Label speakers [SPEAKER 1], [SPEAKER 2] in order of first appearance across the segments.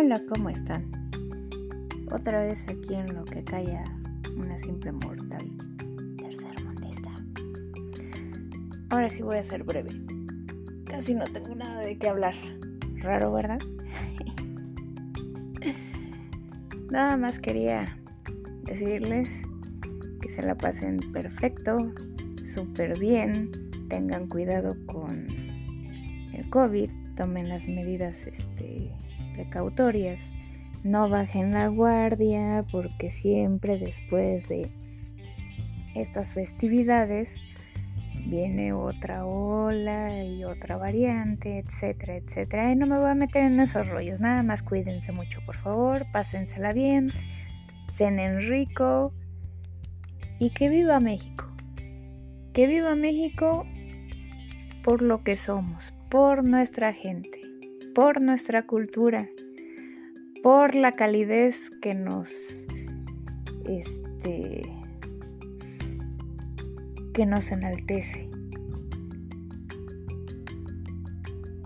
[SPEAKER 1] Hola, ¿cómo están? Otra vez aquí en lo que calla una simple mortal tercer mundista. Ahora sí voy a ser breve. Casi no tengo nada de qué hablar. Raro, ¿verdad? nada más quería decirles que se la pasen perfecto, súper bien, tengan cuidado con el COVID, tomen las medidas este, precautorias, no bajen la guardia porque siempre después de estas festividades viene otra ola y otra variante, etcétera, etcétera. Y no me voy a meter en esos rollos, nada más cuídense mucho, por favor, pásensela bien, cenen rico y que viva México. Que viva México por lo que somos, por nuestra gente por nuestra cultura, por la calidez que nos este que nos enaltece.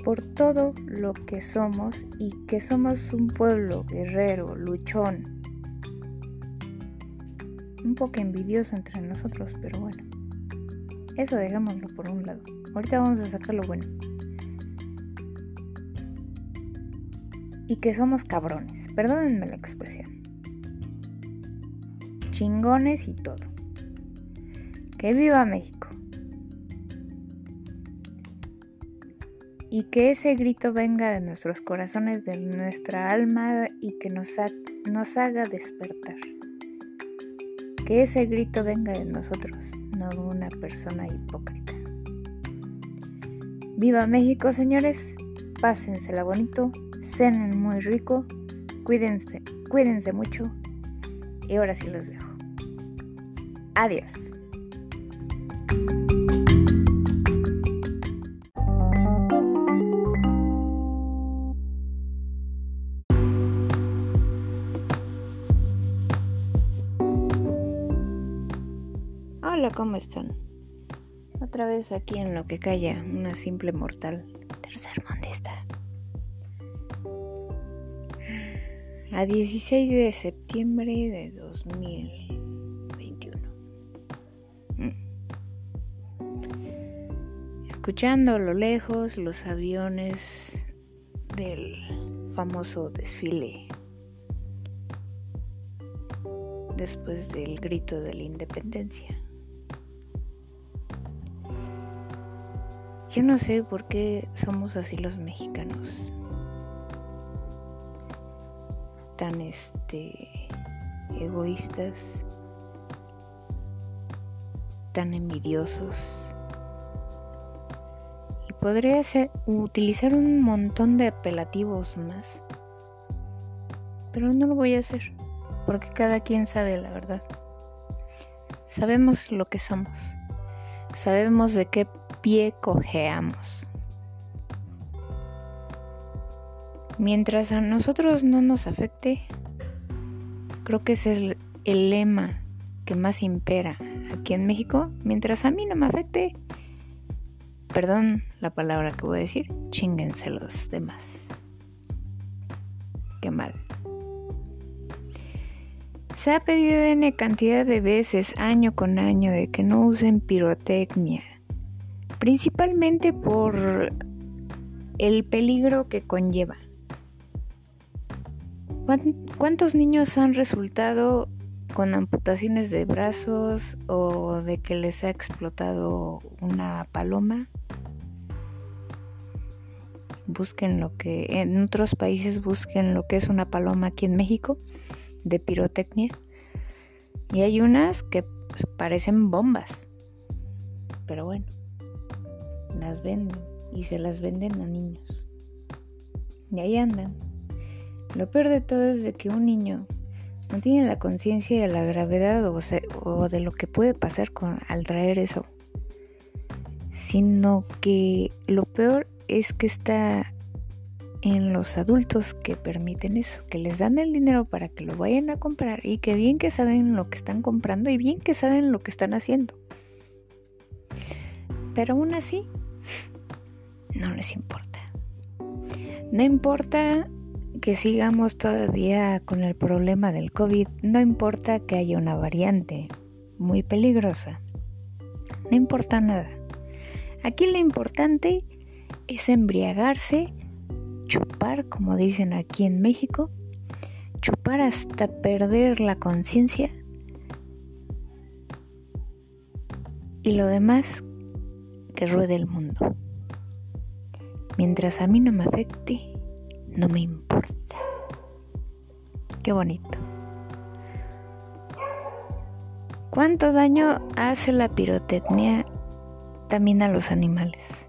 [SPEAKER 1] Por todo lo que somos y que somos un pueblo guerrero, luchón. Un poco envidioso entre nosotros, pero bueno. Eso dejámoslo por un lado. Ahorita vamos a sacar lo bueno. Y que somos cabrones. Perdónenme la expresión. Chingones y todo. Que viva México. Y que ese grito venga de nuestros corazones, de nuestra alma y que nos, nos haga despertar. Que ese grito venga de nosotros, no de una persona hipócrita. Viva México, señores. Pásensela bonito cenen muy rico, cuídense, cuídense mucho y ahora sí los dejo. Adiós. Hola, ¿cómo están? Otra vez aquí en lo que calla una simple mortal tercer mundista. a 16 de septiembre de 2021. Mm. Escuchando a lo lejos los aviones del famoso desfile después del grito de la independencia. Yo no sé por qué somos así los mexicanos tan este egoístas, tan envidiosos. Y podría ser, utilizar un montón de apelativos más. Pero no lo voy a hacer, porque cada quien sabe la verdad. Sabemos lo que somos. Sabemos de qué pie cojeamos. Mientras a nosotros no nos afecte, creo que ese es el, lema que más impera aquí en México. Mientras a mí no me afecte, perdón la palabra que voy a decir, chinguense los demás. Qué mal. Se ha pedido N cantidad de veces, año con año, de que no usen pirotecnia. Principalmente por el peligro que conlleva. ¿Cuántos niños han resultado con amputaciones de brazos o de que les ha explotado una paloma? Busquen lo que en otros países busquen lo que es una paloma aquí en México de pirotecnia. Y hay unas que pues, parecen bombas. Pero bueno, las venden y se las venden a niños. Y ahí andan lo peor de todo es de que un niño no tiene la conciencia de la gravedad o, de lo que puede pasar al traer eso, sino que lo peor es que está en los adultos que permiten eso, que les dan el dinero para que lo vayan a comprar y que bien que saben lo que están comprando y bien que saben lo que están haciendo. Pero aún así, no les importa. No importa que sigamos todavía con el problema del COVID, no importa que haya una variante muy peligrosa. No importa nada. Aquí lo importante es embriagarse, chupar, como dicen aquí en México, chupar hasta perder la conciencia y lo demás que ruede el mundo. Mientras a mí no me afecte, no me importa. Qué bonito. ¿Cuánto daño hace la pirotecnia también a los animales?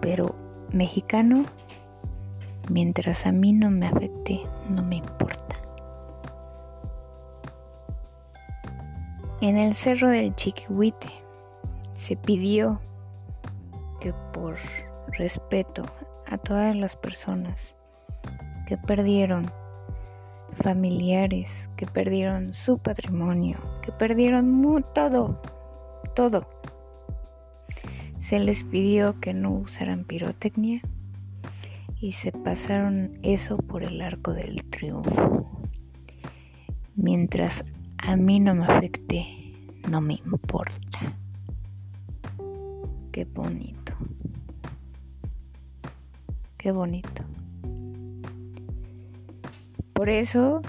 [SPEAKER 1] Pero mexicano, mientras a mí no me afecte, no me importa. En el cerro del Chiquihuite se pidió por respeto a todas las personas que perdieron familiares, que perdieron su patrimonio, que perdieron todo, todo. Se les pidió que no usaran pirotecnia y se pasaron eso por el arco del triunfo. Mientras a mí no me afecte, no me importa. Qué bonito. Bonito. Por eso,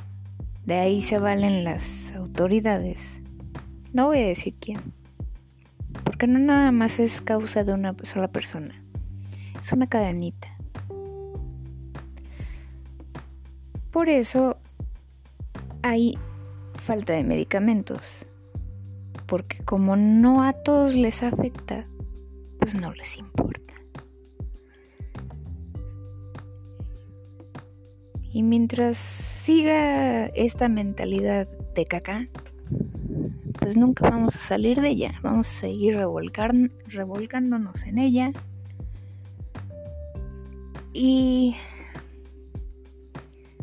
[SPEAKER 1] de ahí se valen las autoridades. No voy a decir quién. Porque no nada más es causa de una sola persona. Es una cadenita. Por eso hay falta de medicamentos. Porque como no a todos les afecta, pues no les importa. Y mientras siga esta mentalidad de caca, pues nunca vamos a salir de ella. Vamos a seguir revolcándonos en ella. Y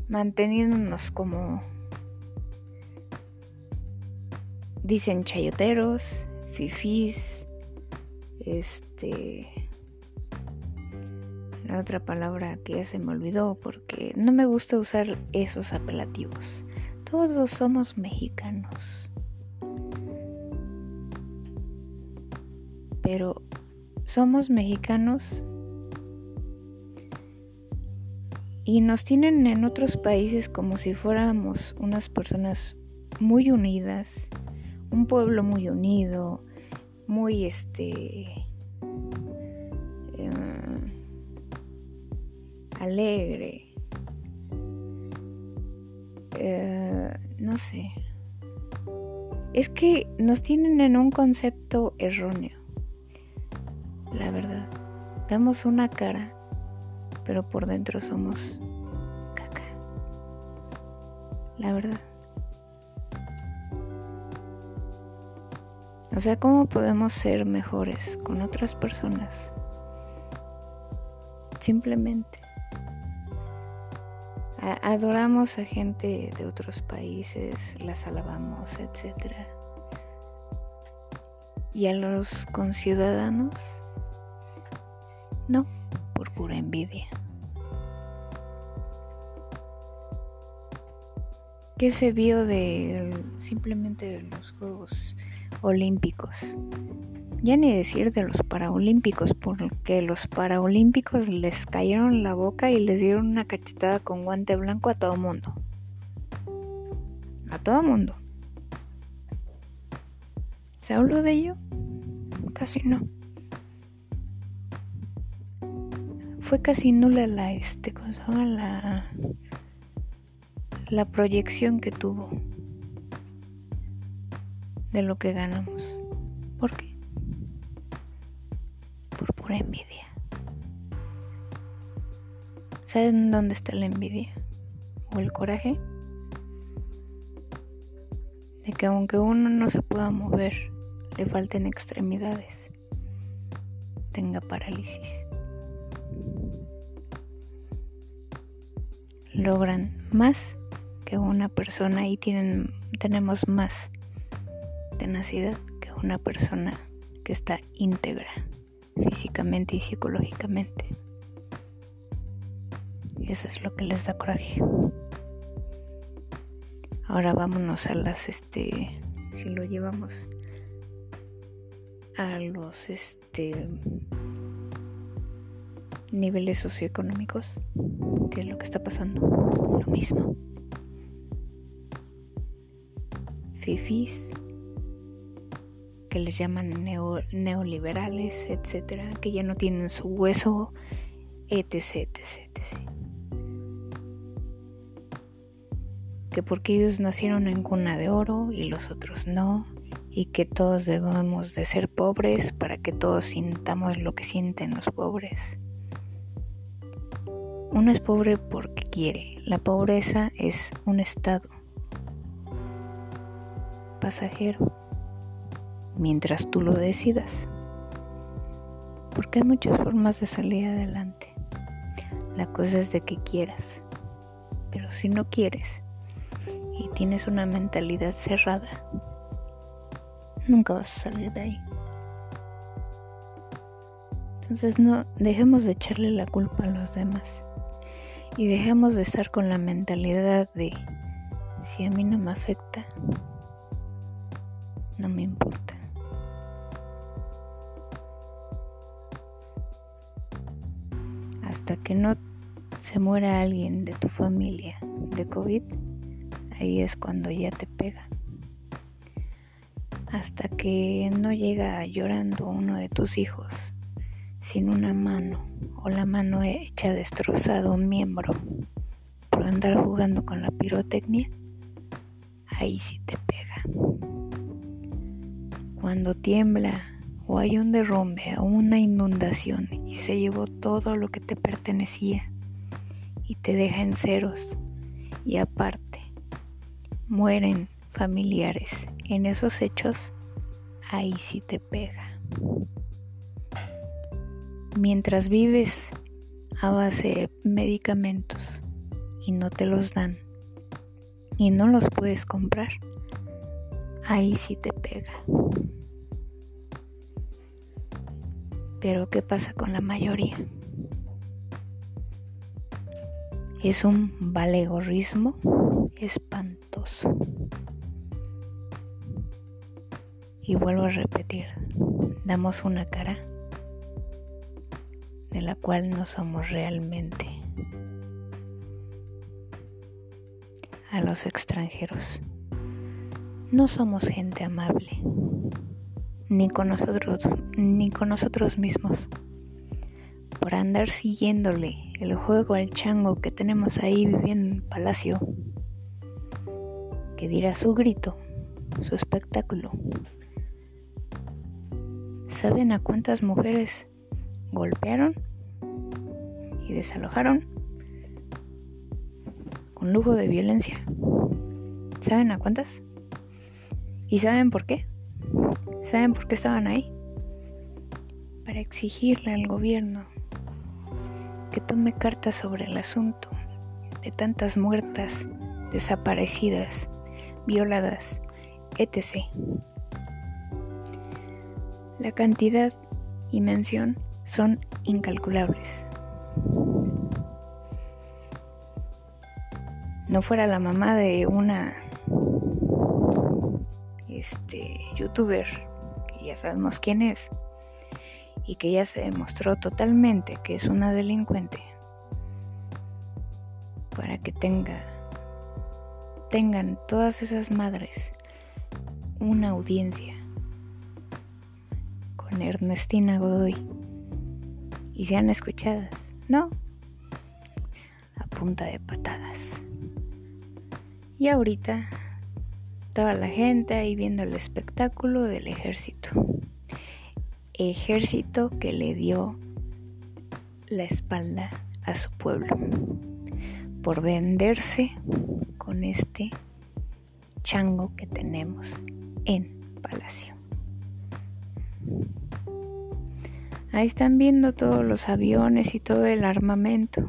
[SPEAKER 1] manteniéndonos como dicen chayoteros, fifís, este otra palabra que ya se me olvidó porque no me gusta usar esos apelativos. Todos somos mexicanos. Pero somos mexicanos y nos tienen en otros países como si fuéramos unas personas muy unidas, un pueblo muy unido, muy este alegre. Eh, no sé. Es que nos tienen en un concepto erróneo. La verdad. Damos una cara, pero por dentro somos caca. La verdad. O sea, ¿cómo podemos ser mejores con otras personas? Simplemente adoramos a gente de otros países, las alabamos, etc. Y a los conciudadanos, no, por pura envidia. ¿Qué se vio de simplemente los Juegos Olímpicos? Ya ni decir de los Paraolímpicos, porque los Paraolímpicos les cayeron la boca y les dieron una cachetada con guante blanco a todo mundo. A todo mundo. ¿Se habló de ello? Casi no. Fue casi nula la este, ¿cómo la la proyección que tuvo de lo que ganamos. ¿Por qué? Pura envidia. ¿Saben dónde está la envidia? ¿O el coraje? De que aunque uno no se pueda mover, le falten extremidades, tenga parálisis. Logran más que una persona y tienen, tenemos más tenacidad que una persona que está íntegra físicamente y psicológicamente. Eso es lo que les da coraje. Ahora vámonos a las, este, si lo llevamos a los, este, niveles socioeconómicos, ¿qué es lo que está pasando? Lo mismo. Fifis, que les llaman neoliberales, etcétera, que ya no tienen su hueso, etc, etc, etc. Que porque ellos nacieron en cuna de oro y los otros no, y que todos debemos de ser pobres para que todos sintamos lo que sienten los pobres. Uno es pobre porque quiere. La pobreza es un estado pasajero mientras tú lo decidas. Porque hay muchas formas de salir adelante. La cosa es de que quieras. Pero si no quieres y tienes una mentalidad cerrada, nunca vas a salir de ahí. Entonces no dejemos de echarle la culpa a los demás y dejemos de estar con la mentalidad de si a mí no me afecta, no me importa. Hasta que no se muera alguien de tu familia de COVID, ahí es cuando ya te pega. Hasta que no llega llorando uno de tus hijos sin una mano o la mano hecha destrozado un miembro por andar jugando con la pirotecnia, ahí sí te pega. Cuando tiembla o hay un derrumbe o una inundación y se llevó todo lo que te pertenecía y te deja en ceros y aparte mueren familiares en esos hechos, ahí sí te pega mientras vives a base de medicamentos y no te los dan y no los puedes comprar, ahí sí te pega. Pero ¿qué pasa con la mayoría? Es un valegorrismo espantoso. Y vuelvo a repetir, damos una cara de la cual no somos realmente. A los extranjeros. No somos gente amable, ni con nosotros, ni con nosotros mismos. Por andar siguiéndole el juego al chango que tenemos ahí viviendo en palacio, que dirá su grito, su espectáculo. ¿Saben a cuántas mujeres golpearon y desalojaron con lujo de violencia. ¿Saben a cuántas? ¿Y saben por qué? ¿Saben por qué estaban ahí? Para exigirle al gobierno que tome cartas sobre el asunto de tantas muertas, desaparecidas, violadas, etc. La cantidad y mención son incalculables. No fuera la mamá de una este youtuber sabemos quién es y que ya se demostró totalmente que es una delincuente para que tenga tengan todas esas madres una audiencia con Ernestina Godoy y sean escuchadas, ¿no? A punta de patadas. Y ahorita toda la gente ahí viendo el espectáculo del ejército. Ejército que le dio la espalda a su pueblo por venderse con este chango que tenemos en Palacio. Ahí están viendo todos los aviones y todo el armamento.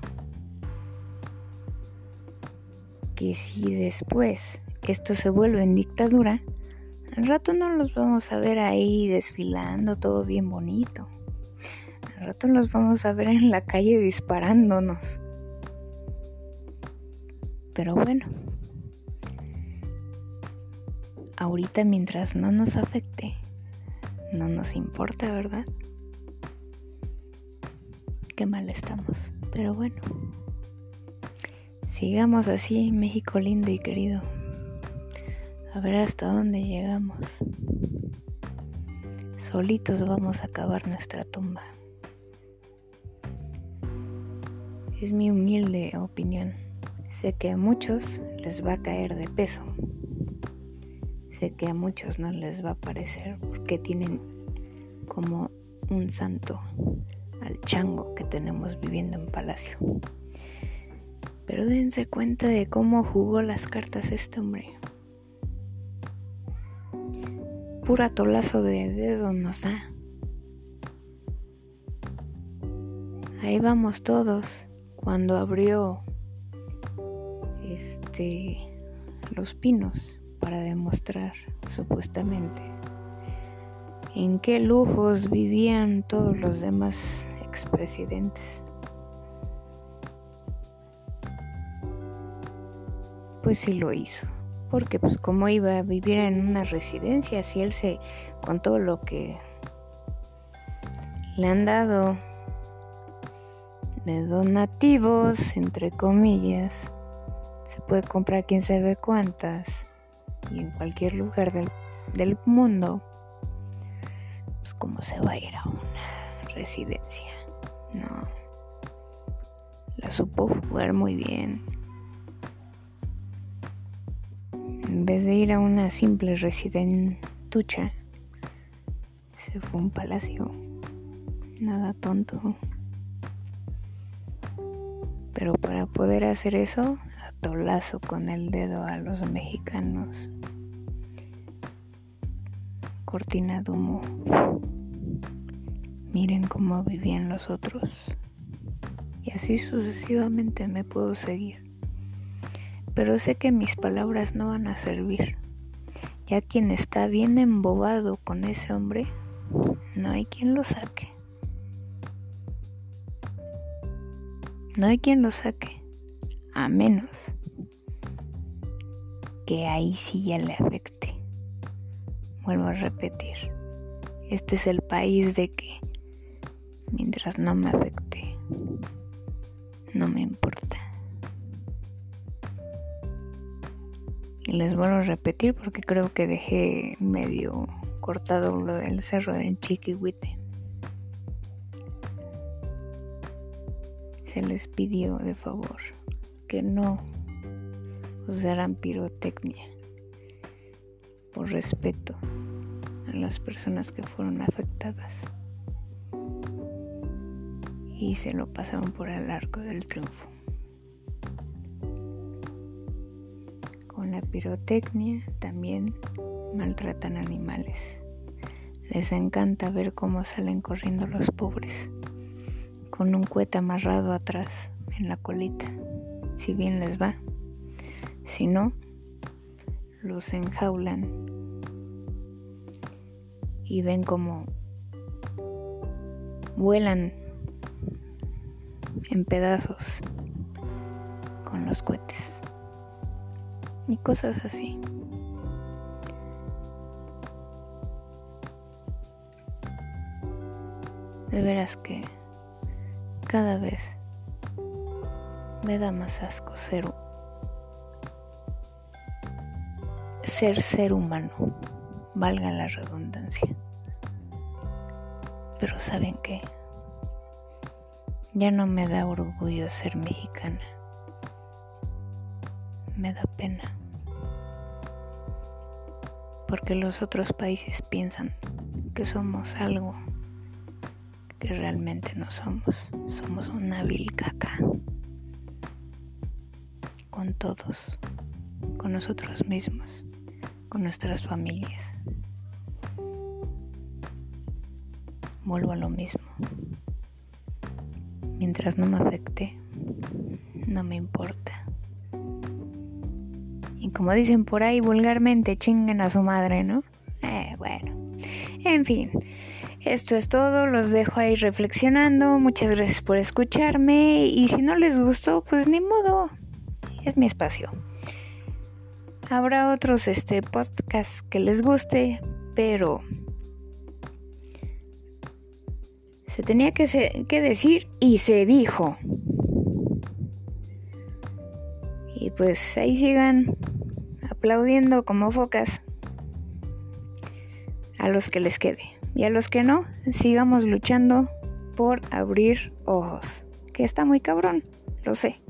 [SPEAKER 1] Que si después esto se vuelve en dictadura, al rato no los vamos a ver ahí desfilando todo bien bonito. Al rato los vamos a ver en la calle disparándonos. Pero bueno, ahorita mientras no nos afecte, no nos importa, ¿verdad? Qué mal estamos. Pero bueno, sigamos así, México lindo y querido. A ver hasta dónde llegamos. Solitos vamos a acabar nuestra tumba. Es mi humilde opinión. Sé que a muchos les va a caer de peso. Sé que a muchos no les va a parecer porque tienen como un santo al chango que tenemos viviendo en Palacio. Pero dense cuenta de cómo jugó las cartas este hombre. Pura tolazo de dedo nos da. Ahí vamos todos cuando abrió este los pinos para demostrar supuestamente en qué lujos vivían todos los demás expresidentes. Pues sí lo hizo, porque pues como iba a vivir en una residencia, si él se con todo lo que le han dado de donativos, entre comillas, se puede comprar quién sabe cuántas y en cualquier lugar del, del mundo pues cómo se va a ir a una residencia. No. La supo jugar muy bien. En vez de ir a una simple residentucha, se fue a un palacio. Nada tonto. Pero para poder hacer eso, atolazo con el dedo a los mexicanos cortina de humo. Miren cómo vivían los otros. Y así sucesivamente me puedo seguir. Pero sé que mis palabras no van a servir. Ya quien está bien embobado con ese hombre, no hay quien lo saque. No hay quien lo saque. A menos que ahí sí ya le afecte. Vuelvo a repetir, este es el país de que mientras no me afecte, no me importa. Les vuelvo a repetir porque creo que dejé medio cortado lo del cerro de Chiquihuite. Se les pidió de favor que no usaran pirotecnia por respeto a las personas que fueron afectadas y se lo pasaron por el arco del triunfo. Con la pirotecnia también maltratan animales. Les encanta ver cómo salen corriendo los pobres, con un cohete amarrado atrás en la colita, si bien les va. Si no, los enjaulan y ven como vuelan en pedazos con los cohetes y cosas así. De veras que cada vez me da más asco ser ser ser humano, valga la redundancia. Pero ¿saben qué? Ya no me da orgullo ser mexicana. Me da pena. Porque los otros países piensan que somos algo que realmente no somos. Somos una vil caca. Con todos. Con nosotros mismos con nuestras familias. Vuelvo a lo mismo. Mientras no me afecte, no me importa. Como dicen por ahí vulgarmente, chinguen a su madre, ¿no? Eh, bueno. En fin, esto es todo. Los dejo ahí reflexionando. Muchas gracias por escucharme. Y si no les gustó, pues ni modo. es mi espacio. Habrá otros este, podcasts que les guste, pero se tenía que decir y se dijo. Y pues ahí sigan aplaudiendo como focas a los que les quede. Y a los que no, sigamos luchando por abrir ojos. Que está muy cabrón, lo sé.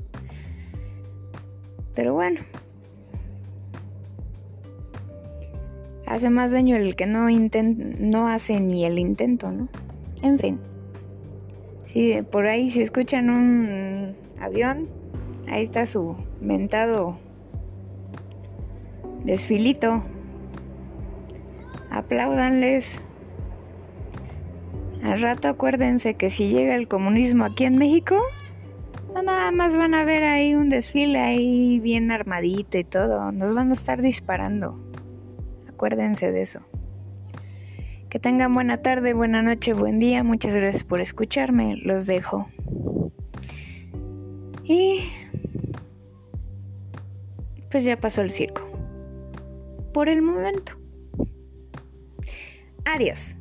[SPEAKER 1] Pero bueno. Hace más daño el que no, no hace ni el intento, ¿no? En fin. Si por ahí si escuchan un avión, ahí está su mentado desfilito. Apláudanles. Al rato acuérdense que si llega el comunismo aquí en México, no nada más van a ver ahí un desfile ahí bien armadito y todo. Nos van a estar disparando. Acuérdense de eso. Que tengan buena tarde, buena noche, buen día. Muchas gracias por escucharme. Los dejo. Y pues ya pasó el circo. Por el momento. Adiós.